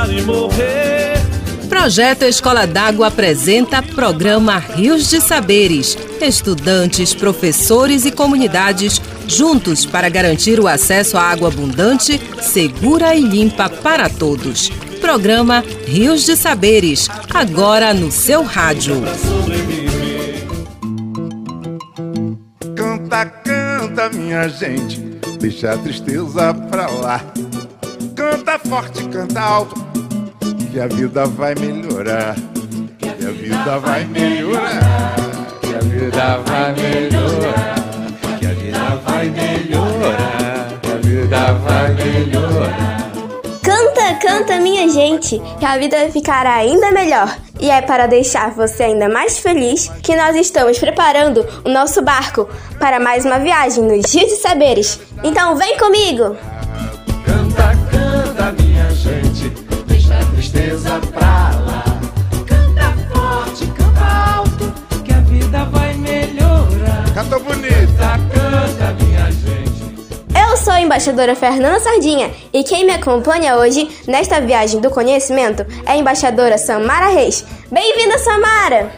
chorar e morrer. Projeto Escola d'Água apresenta programa Rios de Saberes. Estudantes, professores e comunidades juntos para garantir o acesso à água abundante, segura e limpa para todos. Programa Rios de Saberes, agora no seu rádio. Canta, canta, minha gente, deixa a tristeza pra lá. Canta forte, canta alto que a vida vai melhorar. Que a vida vai melhorar. Que a vida vai melhorar. Que a vida vai melhorar. Que a vida vai melhorar. Canta, canta, minha gente, que a vida ficará ainda melhor. E é para deixar você ainda mais feliz que nós estamos preparando o nosso barco para mais uma viagem nos Rios de Saberes. Então vem comigo! Tristeza pra sou a embaixadora Fernanda Sardinha e quem me acompanha hoje nesta viagem do conhecimento é a embaixadora Samara Reis. Bem-vinda, Samara!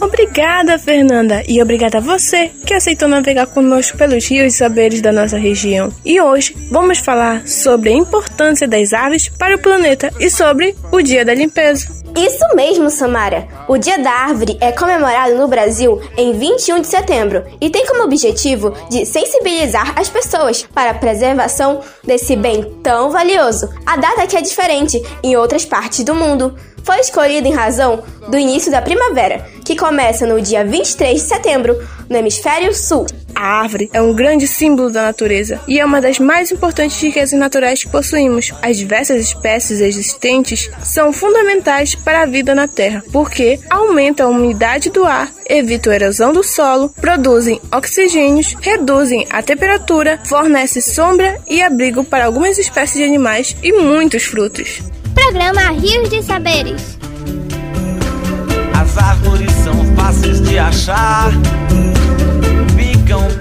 Obrigada, Fernanda, e obrigada a você que aceitou navegar conosco pelos rios e saberes da nossa região. E hoje vamos falar sobre a importância das aves para o planeta e sobre o Dia da Limpeza. Isso mesmo, Samara. O Dia da Árvore é comemorado no Brasil em 21 de setembro e tem como objetivo de sensibilizar as pessoas para a preservação desse bem tão valioso. A data aqui é diferente em outras partes do mundo. Foi escolhida em razão do início da primavera, que começa no dia 23 de setembro, no hemisfério sul. A árvore é um grande símbolo da natureza e é uma das mais importantes riquezas naturais que possuímos. As diversas espécies existentes são fundamentais para a vida na Terra, porque aumentam a umidade do ar, evitam a erosão do solo, produzem oxigênios, reduzem a temperatura, fornecem sombra e abrigo para algumas espécies de animais e muitos frutos. Programa Rios de Saberes. As árvores são fáceis de achar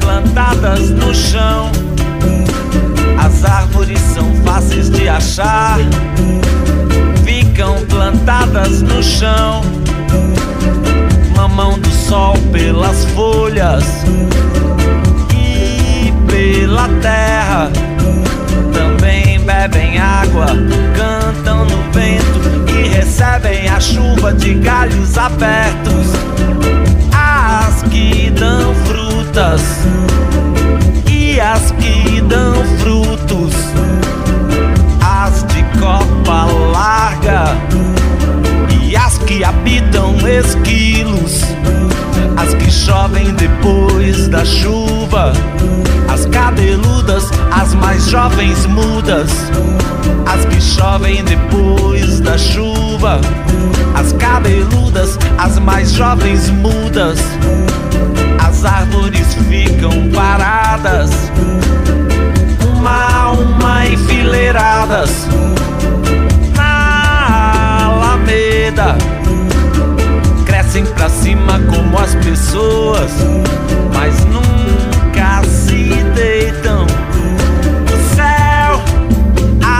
plantadas no chão. As árvores são fáceis de achar, ficam plantadas no chão. Mamão do sol pelas folhas e pela terra. Também bebem água, cantam no vento e recebem a chuva de galhos abertos. As que dão frutas e as que dão frutos, as de copa larga e as que habitam esquilos, as que chovem depois da chuva, as cabeludas, as mais jovens mudas, as que chovem depois da chuva, as cabeludas, as mais jovens mudas as árvores ficam paradas, uma a uma enfileiradas na alameda. Crescem pra cima como as pessoas, mas nunca se deitam. O céu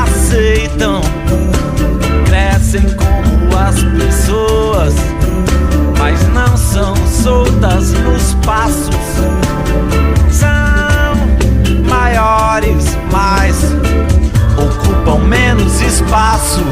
aceitam, crescem como as pessoas mas não são soltas nos passos. São maiores, mas ocupam menos espaço.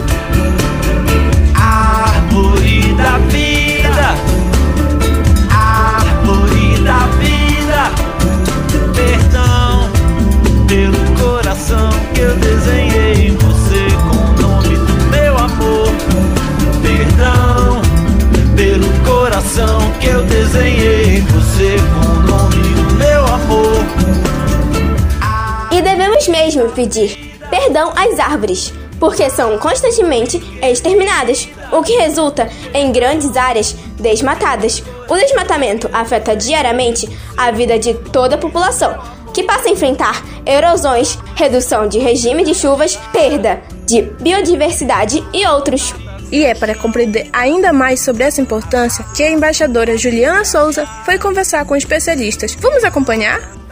E devemos mesmo pedir perdão às árvores, porque são constantemente exterminadas, o que resulta em grandes áreas desmatadas. O desmatamento afeta diariamente a vida de toda a população, que passa a enfrentar erosões, redução de regime de chuvas, perda de biodiversidade e outros. E é para compreender ainda mais sobre essa importância que a embaixadora Juliana Souza foi conversar com especialistas. Vamos acompanhar?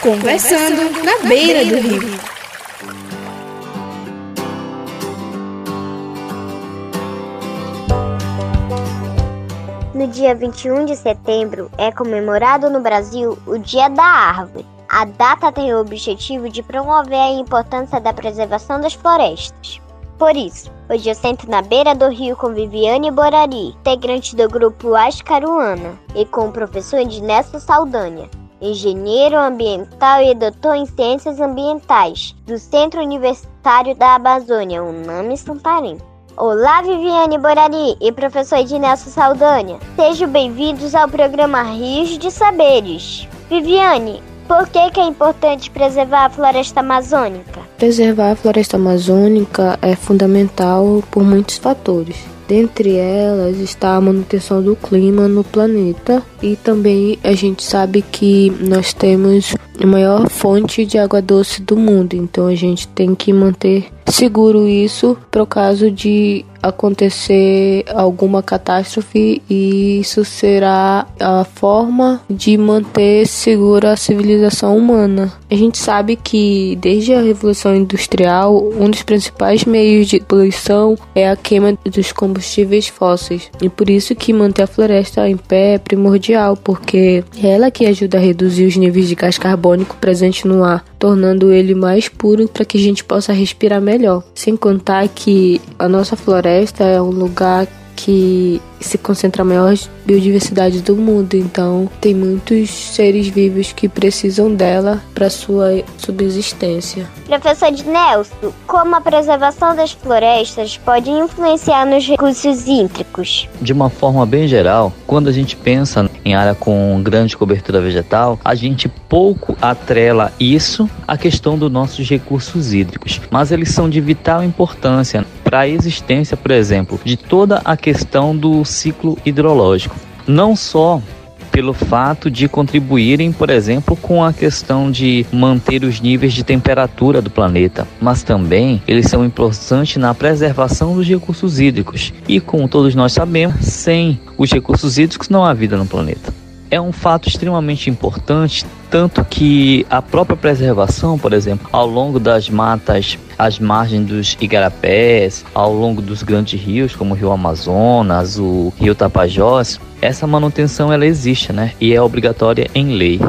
Conversando na beira do rio. No dia 21 de setembro é comemorado no Brasil o Dia da Árvore. A data tem o objetivo de promover a importância da preservação das florestas. Por isso, hoje eu sento na beira do rio com Viviane Borari, integrante do grupo Ascaruana, e com o professor Ednesto Saldanha, engenheiro ambiental e doutor em ciências ambientais, do Centro Universitário da Amazônia, UNAMI Santarém. Olá, Viviane Borari e professor Ednelson Saldanha. Sejam bem-vindos ao programa Rios de Saberes. Viviane, por que, que é importante preservar a floresta amazônica? Preservar a floresta amazônica é fundamental por muitos fatores. Dentre elas está a manutenção do clima no planeta. E também a gente sabe que nós temos a maior fonte de água doce do mundo, então a gente tem que manter seguro isso para o caso de acontecer alguma catástrofe e isso será a forma de manter segura a civilização humana. A gente sabe que desde a Revolução Industrial, um dos principais meios de poluição é a queima dos combustíveis fósseis. E por isso que manter a floresta em pé é primordial, porque é ela que ajuda a reduzir os níveis de gás carbônico presente no ar, tornando ele mais puro para que a gente possa respirar melhor. Sem contar que a nossa floresta é um lugar que se concentra a maior biodiversidade do mundo, então tem muitos seres vivos que precisam dela para sua subsistência. Professor de Nelson, como a preservação das florestas pode influenciar nos recursos hídricos? De uma forma bem geral, quando a gente pensa em área com grande cobertura vegetal, a gente pouco atrela isso à questão dos nossos recursos hídricos, mas eles são de vital importância para a existência, por exemplo, de toda a questão do ciclo hidrológico. Não só pelo fato de contribuírem, por exemplo, com a questão de manter os níveis de temperatura do planeta, mas também eles são importantes na preservação dos recursos hídricos. E como todos nós sabemos, sem os recursos hídricos não há vida no planeta é um fato extremamente importante, tanto que a própria preservação, por exemplo, ao longo das matas, às margens dos igarapés, ao longo dos grandes rios, como o Rio Amazonas, o Rio Tapajós, essa manutenção ela existe, né? E é obrigatória em lei.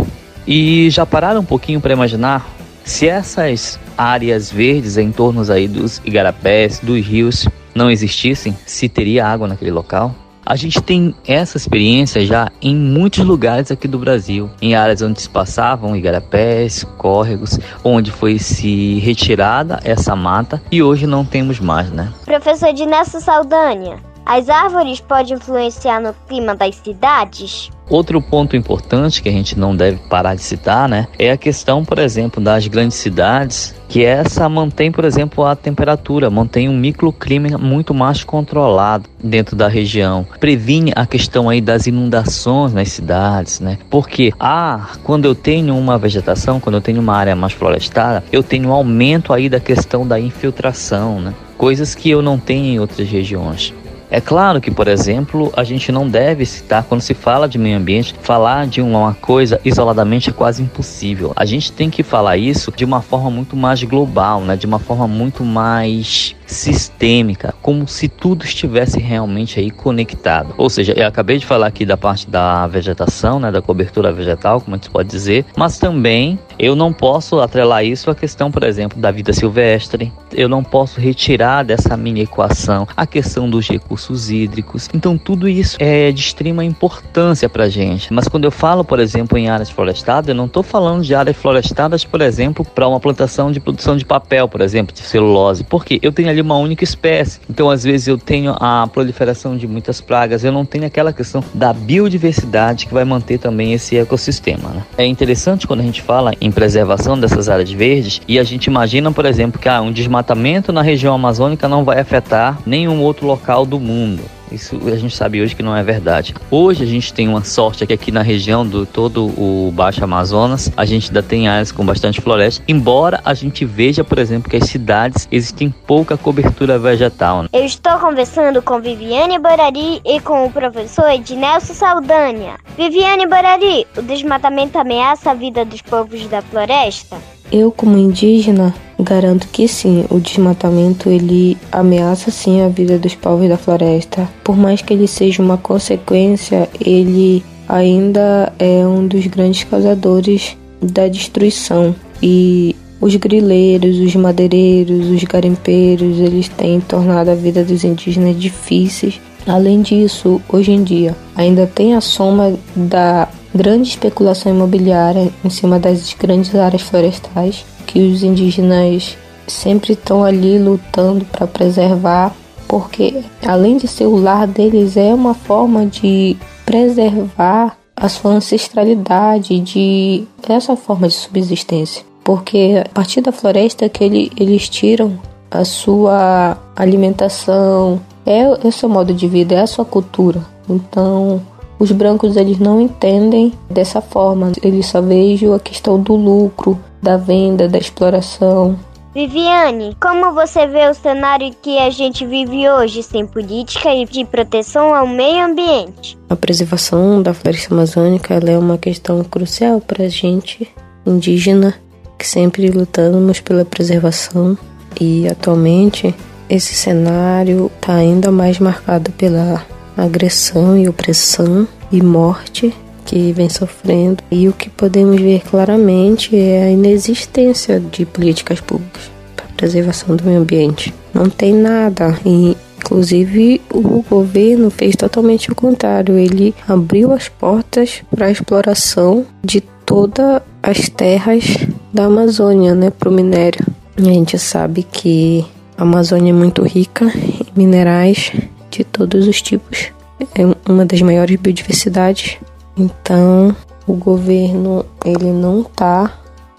E já pararam um pouquinho para imaginar se essas áreas verdes em torno aí dos igarapés, dos rios, não existissem, se teria água naquele local? A gente tem essa experiência já em muitos lugares aqui do Brasil, em áreas onde se passavam igarapés, córregos, onde foi se retirada essa mata e hoje não temos mais, né? Professor Dinesso Saldanha, as árvores podem influenciar no clima das cidades? Outro ponto importante que a gente não deve parar de citar, né, é a questão, por exemplo, das grandes cidades, que essa mantém, por exemplo, a temperatura, mantém um microclima muito mais controlado dentro da região, previne a questão aí das inundações nas cidades, né? Porque ah, quando eu tenho uma vegetação, quando eu tenho uma área mais florestada, eu tenho um aumento aí da questão da infiltração, né? Coisas que eu não tenho em outras regiões. É claro que, por exemplo, a gente não deve citar, quando se fala de meio ambiente, falar de uma coisa isoladamente é quase impossível. A gente tem que falar isso de uma forma muito mais global, né? de uma forma muito mais sistêmica, como se tudo estivesse realmente aí conectado. Ou seja, eu acabei de falar aqui da parte da vegetação, né, da cobertura vegetal, como a gente pode dizer, mas também eu não posso atrelar isso à questão, por exemplo, da vida silvestre. Eu não posso retirar dessa mini equação a questão dos recursos hídricos. Então tudo isso é de extrema importância para a gente. Mas quando eu falo, por exemplo, em áreas florestadas, eu não estou falando de áreas florestadas, por exemplo, para uma plantação de produção de papel, por exemplo, de celulose, porque eu tenho ali uma única espécie. Então, às vezes, eu tenho a proliferação de muitas pragas, eu não tenho aquela questão da biodiversidade que vai manter também esse ecossistema. Né? É interessante quando a gente fala em preservação dessas áreas verdes e a gente imagina, por exemplo, que ah, um desmatamento na região amazônica não vai afetar nenhum outro local do mundo. Isso a gente sabe hoje que não é verdade. Hoje a gente tem uma sorte aqui, aqui na região do todo o Baixo Amazonas, a gente ainda tem áreas com bastante floresta, embora a gente veja, por exemplo, que as cidades existem pouca cobertura vegetal. Né? Eu estou conversando com Viviane Borari e com o professor Ednelson Saldanha. Viviane Borari, o desmatamento ameaça a vida dos povos da floresta? Eu, como indígena, garanto que sim, o desmatamento ele ameaça sim a vida dos povos da floresta. Por mais que ele seja uma consequência, ele ainda é um dos grandes causadores da destruição. E os grileiros, os madeireiros, os garimpeiros, eles têm tornado a vida dos indígenas difíceis. Além disso, hoje em dia, ainda tem a soma da grande especulação imobiliária em cima das grandes áreas florestais que os indígenas sempre estão ali lutando para preservar, porque além de ser o lar deles, é uma forma de preservar a sua ancestralidade, de essa forma de subsistência. Porque a partir da floresta que ele, eles tiram a sua alimentação, é o seu modo de vida, é a sua cultura. Então, os brancos eles não entendem dessa forma, eles só veem a questão do lucro, da venda, da exploração. Viviane, como você vê o cenário que a gente vive hoje sem política e de proteção ao meio ambiente? A preservação da floresta amazônica é uma questão crucial para a gente indígena, que sempre lutamos pela preservação e atualmente esse cenário está ainda mais marcado pela agressão e opressão e morte que vem sofrendo. E o que podemos ver claramente é a inexistência de políticas públicas para preservação do meio ambiente. Não tem nada. E, inclusive, o governo fez totalmente o contrário. Ele abriu as portas para a exploração de todas as terras da Amazônia, né, para o minério. A gente sabe que a Amazônia é muito rica em minerais de todos os tipos. É uma das maiores biodiversidades então, o governo ele não está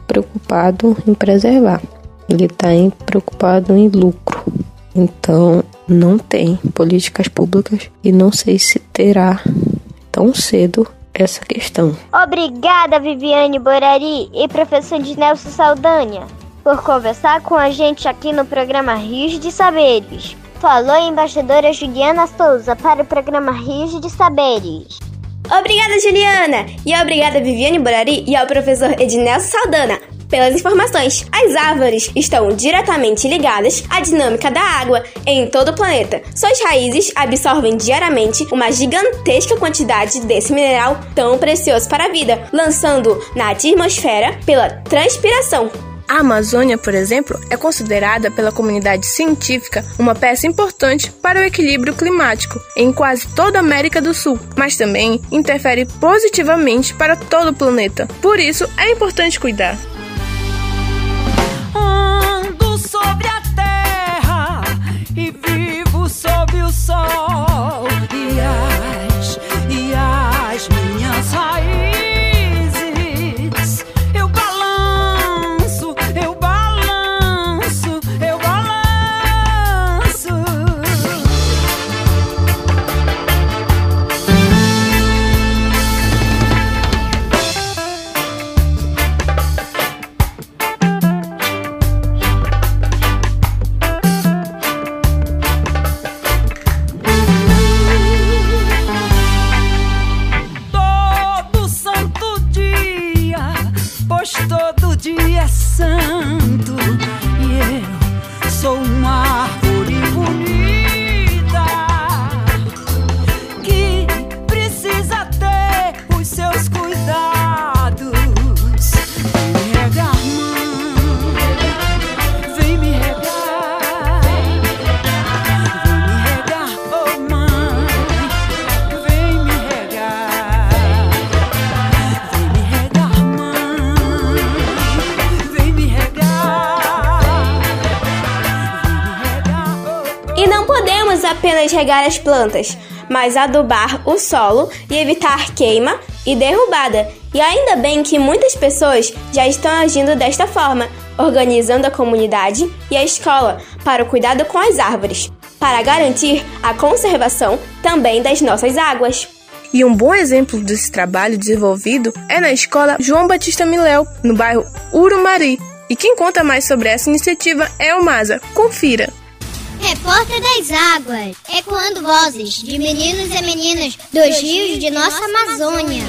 preocupado em preservar, ele está preocupado em lucro. Então, não tem políticas públicas e não sei se terá tão cedo essa questão. Obrigada, Viviane Borari e professor de Nelson Saldanha, por conversar com a gente aqui no programa Rios de Saberes. Falou a embaixadora Juliana Souza para o programa Rios de Saberes. Obrigada, Juliana! E obrigada, Viviane Borari e ao professor Ednelson Saldana pelas informações. As árvores estão diretamente ligadas à dinâmica da água em todo o planeta. Suas raízes absorvem diariamente uma gigantesca quantidade desse mineral tão precioso para a vida, lançando na atmosfera pela transpiração. A Amazônia, por exemplo, é considerada pela comunidade científica uma peça importante para o equilíbrio climático em quase toda a América do Sul, mas também interfere positivamente para todo o planeta. Por isso, é importante cuidar. Apenas regar as plantas, mas adubar o solo e evitar queima e derrubada. E ainda bem que muitas pessoas já estão agindo desta forma, organizando a comunidade e a escola para o cuidado com as árvores, para garantir a conservação também das nossas águas. E um bom exemplo desse trabalho desenvolvido é na escola João Batista Miléu, no bairro Urumari. E quem conta mais sobre essa iniciativa é o Maza. Confira! Repórter das Águas, ecoando vozes de meninos e meninas dos rios de nossa Amazônia.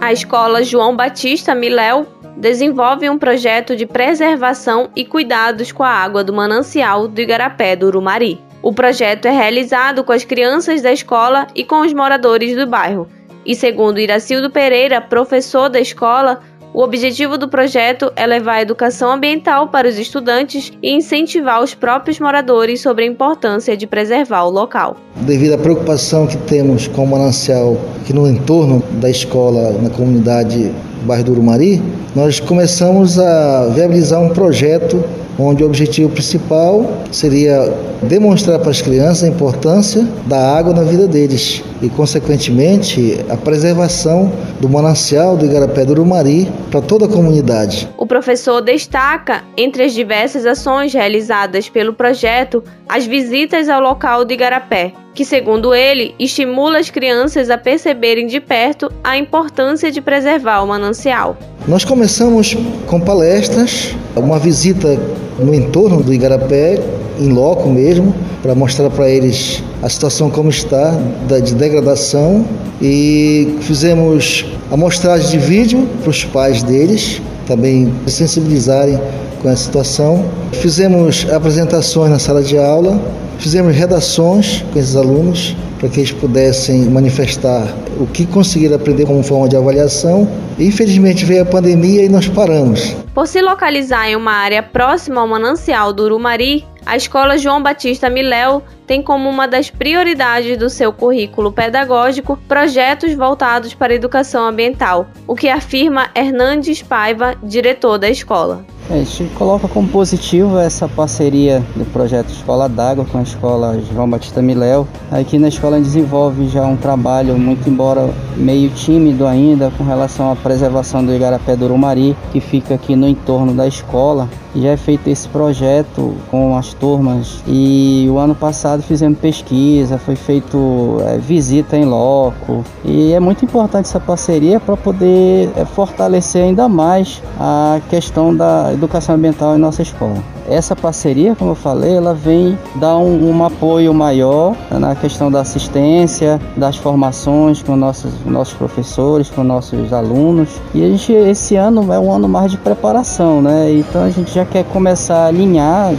A escola João Batista Miléu desenvolve um projeto de preservação e cuidados com a água do manancial do Igarapé do Urumari. O projeto é realizado com as crianças da escola e com os moradores do bairro. E segundo Iracildo Pereira, professor da escola, o objetivo do projeto é levar a educação ambiental para os estudantes e incentivar os próprios moradores sobre a importância de preservar o local. Devido à preocupação que temos com o manancial aqui no entorno da escola, na comunidade bairro do Urumari, nós começamos a viabilizar um projeto onde o objetivo principal seria demonstrar para as crianças a importância da água na vida deles e, consequentemente, a preservação do manancial do Igarapé do Urumari para toda a comunidade. O professor destaca, entre as diversas ações realizadas pelo projeto, as visitas ao local do Igarapé, que, segundo ele, estimula as crianças a perceberem de perto a importância de preservar o manancial. Nós começamos com palestras, uma visita no entorno do Igarapé, em loco mesmo, para mostrar para eles a situação como está, de degradação, e fizemos amostragem de vídeo para os pais deles, também sensibilizarem com a situação. Fizemos apresentações na sala de aula, fizemos redações com esses alunos para que eles pudessem manifestar o que conseguiram aprender como forma de avaliação. Infelizmente veio a pandemia e nós paramos. Por se localizar em uma área próxima ao manancial do Urumari, a escola João Batista Miléu tem como uma das prioridades do seu currículo pedagógico projetos voltados para a educação ambiental, o que afirma Hernandes Paiva, diretor da escola. A gente coloca como positivo essa parceria do projeto Escola d'Água com a escola João Batista Miléu. Aqui na escola desenvolve já um trabalho, muito embora meio tímido ainda, com relação à preservação do Igarapé do Urumari, que fica aqui no entorno da escola. Já é feito esse projeto com as turmas e o ano passado fizemos pesquisa, foi feito é, visita em loco e é muito importante essa parceria para poder é, fortalecer ainda mais a questão da educação ambiental em nossa escola. Essa parceria, como eu falei, ela vem dar um, um apoio maior na questão da assistência, das formações com nossos, nossos professores, com nossos alunos. E a gente, esse ano é um ano mais de preparação, né? Então a gente já quer começar a alinhar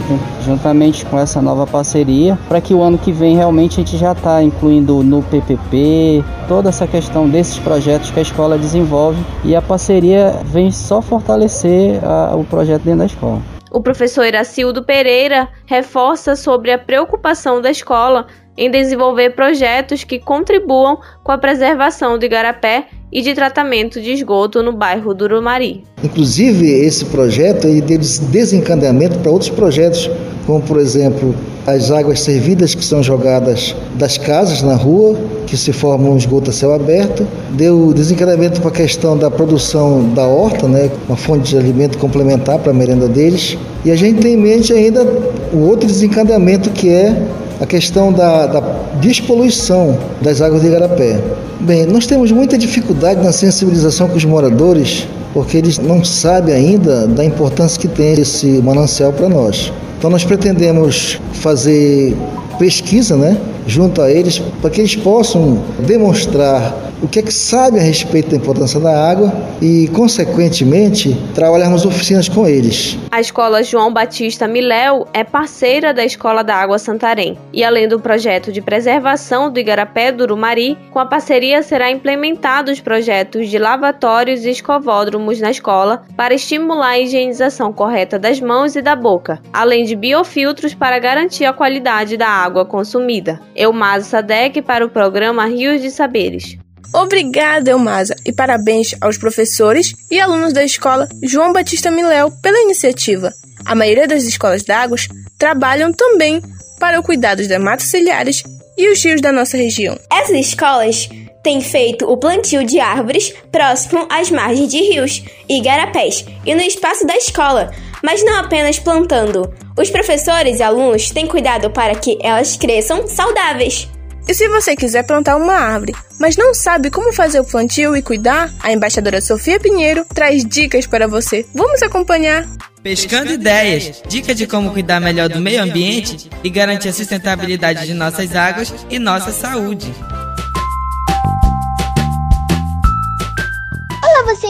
juntamente com essa nova parceria para que o ano que vem realmente a gente já está incluindo no PPP toda essa questão desses projetos que a escola desenvolve e a parceria vem só fortalecer a, o projeto dentro da escola. O professor Iracildo Pereira reforça sobre a preocupação da escola em desenvolver projetos que contribuam com a preservação do igarapé e de tratamento de esgoto no bairro do Urumari. Inclusive, esse projeto ele deu desencadeamento para outros projetos, como por exemplo as águas servidas que são jogadas das casas na rua, que se formam um esgoto a céu aberto, deu desencadeamento para a questão da produção da horta, né, uma fonte de alimento complementar para a merenda deles. E a gente tem em mente ainda o outro desencadeamento que é a questão da, da despoluição das águas de Igarapé. Bem, nós temos muita dificuldade na sensibilização com os moradores, porque eles não sabem ainda da importância que tem esse manancial para nós. Então nós pretendemos fazer pesquisa, né, junto a eles, para que eles possam demonstrar o que é que sabe a respeito da importância da água e, consequentemente, trabalharmos oficinas com eles. A escola João Batista Miléu é parceira da Escola da Água Santarém e, além do projeto de preservação do Igarapé do Urumari, com a parceria será implementado os projetos de lavatórios e escovódromos na escola para estimular a higienização correta das mãos e da boca, além de biofiltros para garantir a qualidade da água consumida. Eumasa Sadek para o programa Rios de Saberes. Obrigada, Elmasa, e parabéns aos professores e alunos da escola João Batista Miléu pela iniciativa. A maioria das escolas d'água trabalham também para o cuidado das matas ciliares e os rios da nossa região. Essas escolas têm feito o plantio de árvores próximo às margens de rios e igarapés e no espaço da escola, mas não apenas plantando. Os professores e alunos têm cuidado para que elas cresçam saudáveis. E se você quiser plantar uma árvore, mas não sabe como fazer o plantio e cuidar, a embaixadora Sofia Pinheiro traz dicas para você. Vamos acompanhar! Pescando ideias, dica de como cuidar melhor do meio ambiente e garantir a sustentabilidade de nossas águas e nossa saúde.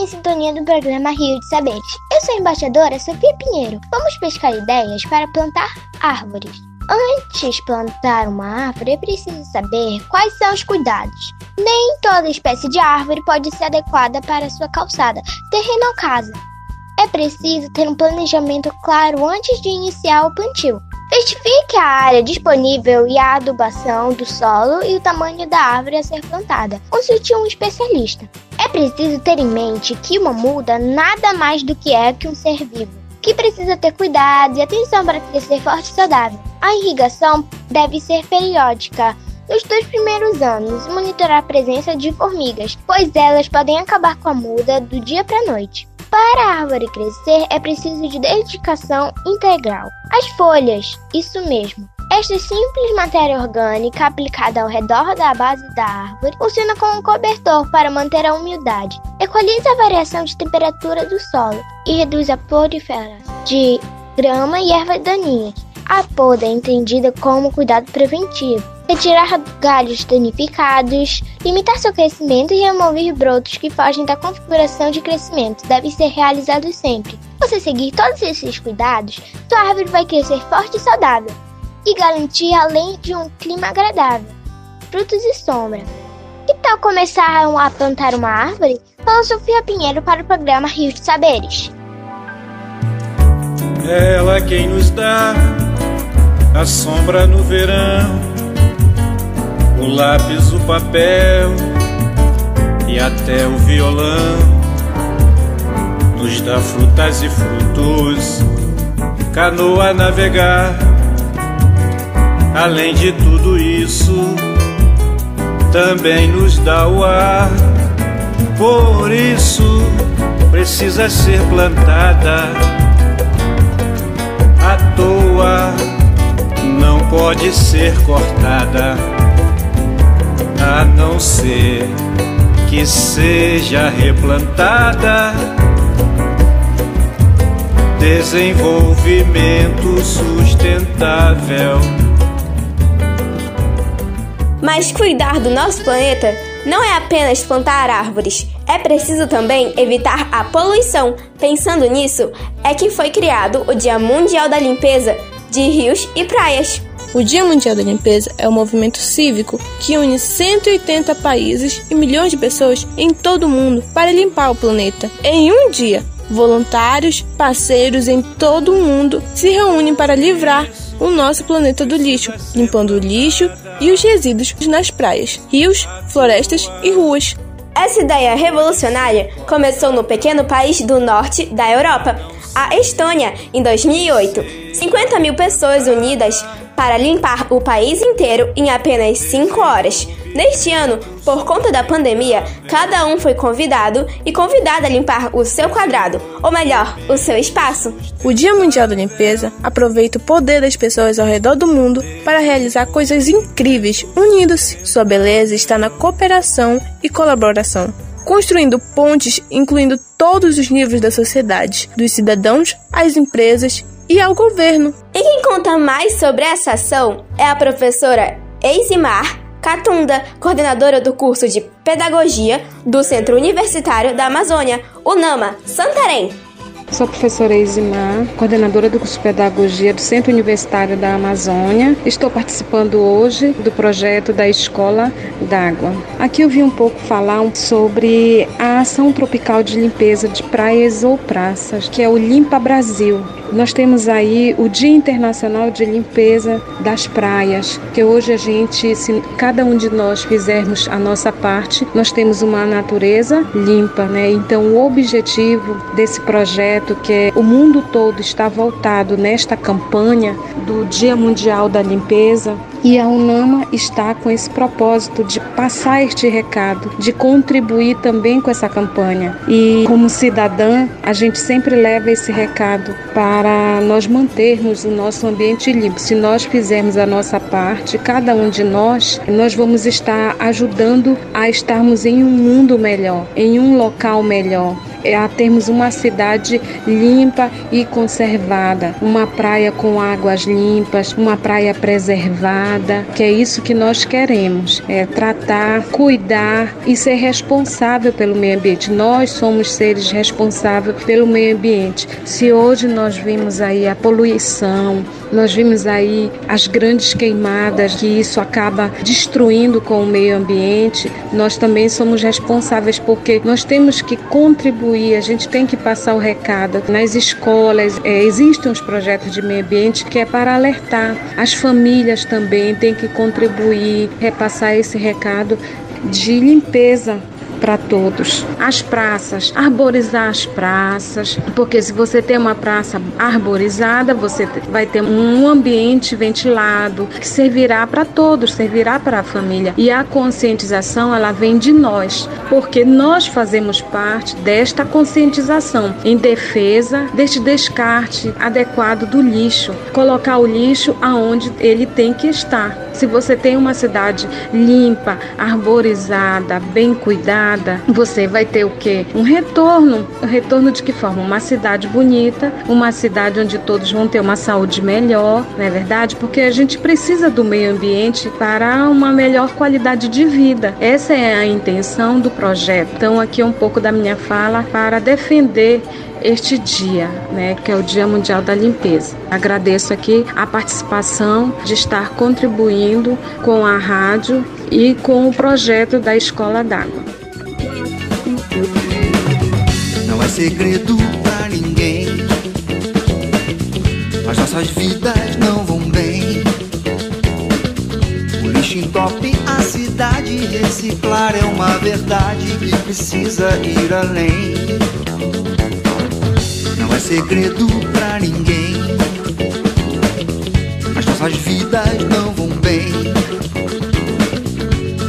Sintonia do programa Rio de Saberes. Eu sou a embaixadora Sofia Pinheiro. Vamos pescar ideias para plantar árvores. Antes de plantar uma árvore, é preciso saber quais são os cuidados. Nem toda espécie de árvore pode ser adequada para sua calçada, terreno ou casa. É preciso ter um planejamento claro antes de iniciar o plantio. Certifique a área disponível e a adubação do solo e o tamanho da árvore a ser plantada. Consulte um especialista. É preciso ter em mente que uma muda nada mais do que é que um ser vivo, que precisa ter cuidado e atenção para crescer forte e saudável. A irrigação deve ser periódica. Nos dois primeiros anos, monitorar a presença de formigas, pois elas podem acabar com a muda do dia para a noite. Para a árvore crescer, é preciso de dedicação integral. As folhas, isso mesmo. Esta simples matéria orgânica aplicada ao redor da base da árvore funciona como um cobertor para manter a umidade, equaliza a variação de temperatura do solo e reduz a proliferação de grama e ervas daninhas. A poda é entendida como cuidado preventivo retirar galhos danificados, limitar seu crescimento e remover brotos que fogem da configuração de crescimento devem ser realizados sempre. Se você seguir todos esses cuidados, sua árvore vai crescer forte e saudável e garantir além de um clima agradável, frutos e sombra. Que tal começar a plantar uma árvore? Fala Sofia Pinheiro para o programa Rio de Saberes. Ela quem nos dá a sombra no verão o lápis, o papel e até o violão. Nos dá frutas e frutos, canoa navegar. Além de tudo isso, também nos dá o ar. Por isso, precisa ser plantada à toa, pode ser cortada a não ser que seja replantada. Desenvolvimento sustentável. Mas cuidar do nosso planeta não é apenas plantar árvores, é preciso também evitar a poluição. Pensando nisso, é que foi criado o Dia Mundial da Limpeza de Rios e Praias. O Dia Mundial da Limpeza é um movimento cívico que une 180 países e milhões de pessoas em todo o mundo para limpar o planeta em um dia. Voluntários, parceiros em todo o mundo se reúnem para livrar o nosso planeta do lixo, limpando o lixo e os resíduos nas praias, rios, florestas e ruas. Essa ideia revolucionária começou no pequeno país do norte da Europa, a Estônia, em 2008. 50 mil pessoas unidas para limpar o país inteiro em apenas 5 horas. Neste ano, por conta da pandemia, cada um foi convidado e convidada a limpar o seu quadrado, ou melhor, o seu espaço. O Dia Mundial da Limpeza aproveita o poder das pessoas ao redor do mundo para realizar coisas incríveis, unindo-se. Sua beleza está na cooperação e colaboração construindo pontes incluindo todos os níveis da sociedade, dos cidadãos às empresas e ao governo. E quem conta mais sobre essa ação é a professora Eisimar Catunda, coordenadora do curso de Pedagogia do Centro Universitário da Amazônia, UNAMA, Santarém. Sou a professora Isimar, coordenadora do curso de Pedagogia do Centro Universitário da Amazônia. Estou participando hoje do projeto da Escola d'Água. Aqui eu vim um pouco falar sobre a ação tropical de limpeza de praias ou praças, que é o Limpa Brasil. Nós temos aí o Dia Internacional de Limpeza das Praias, que hoje a gente, se cada um de nós fizermos a nossa parte, nós temos uma natureza limpa, né? Então o objetivo desse projeto, que é o mundo todo está voltado nesta campanha do Dia Mundial da Limpeza, e a UNAMA está com esse propósito de passar este recado, de contribuir também com essa campanha. E como cidadã, a gente sempre leva esse recado para nós mantermos o nosso ambiente limpo. Se nós fizermos a nossa parte, cada um de nós, nós vamos estar ajudando a estarmos em um mundo melhor, em um local melhor. É a termos uma cidade limpa e conservada, uma praia com águas limpas, uma praia preservada, que é isso que nós queremos, é tratar, cuidar e ser responsável pelo meio ambiente. Nós somos seres responsáveis pelo meio ambiente. Se hoje nós vimos aí a poluição, nós vimos aí as grandes queimadas, que isso acaba destruindo com o meio ambiente. Nós também somos responsáveis porque nós temos que contribuir, a gente tem que passar o recado. Nas escolas é, existem os projetos de meio ambiente que é para alertar. As famílias também têm que contribuir, repassar esse recado de limpeza para todos. As praças, arborizar as praças, porque se você tem uma praça arborizada, você vai ter um ambiente ventilado que servirá para todos, servirá para a família. E a conscientização, ela vem de nós, porque nós fazemos parte desta conscientização em defesa deste descarte adequado do lixo, colocar o lixo aonde ele tem que estar. Se você tem uma cidade limpa, arborizada, bem cuidada, você vai ter o quê? Um retorno. Um retorno de que forma? Uma cidade bonita, uma cidade onde todos vão ter uma saúde melhor, não é verdade? Porque a gente precisa do meio ambiente para uma melhor qualidade de vida. Essa é a intenção do projeto. Então, aqui é um pouco da minha fala para defender este dia, né, que é o Dia Mundial da Limpeza. Agradeço aqui a participação de estar contribuindo com a rádio e com o projeto da Escola d'Água. Não é segredo pra ninguém, as nossas vidas não vão bem. O lixo entope a cidade, reciclar é uma verdade que precisa ir além. É segredo pra ninguém, as nossas vidas não vão bem.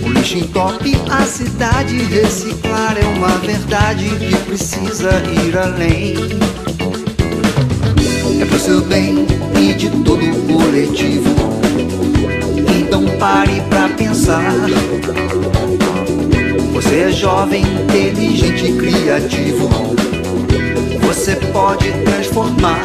O lixo entope a cidade, reciclar é uma verdade que precisa ir além. É pro seu bem e de todo o coletivo. Então pare pra pensar. Você é jovem, inteligente e criativo. Você pode transformar.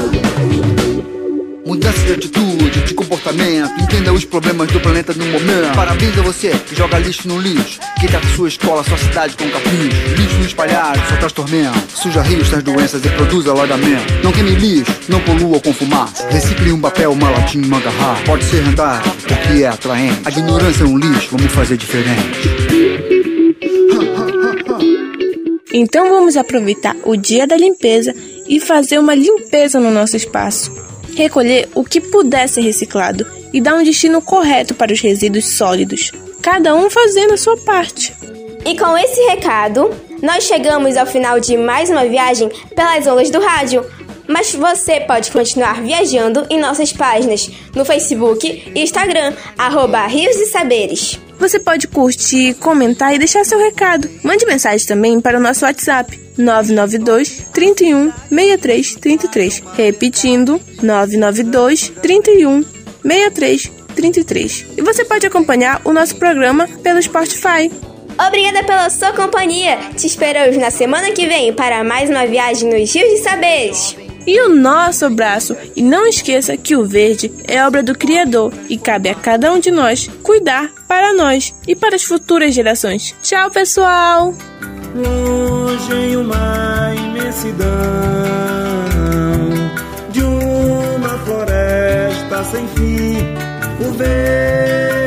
Mudança de atitude, de comportamento. Entenda os problemas do planeta no momento. Parabéns a você que joga lixo no lixo. Que tá com sua escola, sua cidade com capricho. Lixo espalhado só traz tormento. Suja rios, traz doenças e produz alagamento. Não queime lixo, não polua com fumaça. Recicle um papel, uma latinha, uma garrafa. Pode ser rentável, porque é atraente. A ignorância é um lixo, vamos fazer diferente. Então vamos aproveitar o dia da limpeza e fazer uma limpeza no nosso espaço. Recolher o que puder ser reciclado e dar um destino correto para os resíduos sólidos, cada um fazendo a sua parte. E com esse recado, nós chegamos ao final de mais uma viagem pelas ondas do rádio. Mas você pode continuar viajando em nossas páginas no Facebook e Instagram, arroba Rios de Saberes. Você pode curtir, comentar e deixar seu recado. Mande mensagem também para o nosso WhatsApp 992 31 63 33. Repetindo, 992 31 63 33. E você pode acompanhar o nosso programa pelo Spotify. Obrigada pela sua companhia. Te esperamos na semana que vem para mais uma viagem nos Rios de Saberes. E o nosso abraço. E não esqueça que o verde é obra do Criador e cabe a cada um de nós cuidar para nós e para as futuras gerações. Tchau, pessoal! Longe em uma imensidão de uma floresta sem fim, o verde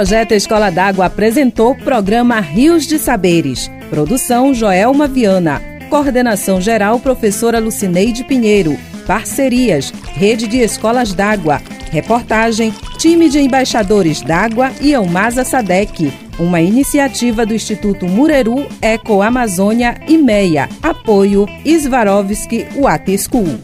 projeto Escola d'Água apresentou o programa Rios de Saberes. Produção Joelma Viana. Coordenação geral professora Lucineide Pinheiro. Parcerias Rede de Escolas d'Água. Reportagem Time de Embaixadores d'Água e Elmasa Sadec. uma iniciativa do Instituto Mureru Eco Amazônia e MEIA. Apoio Svarovski Water School.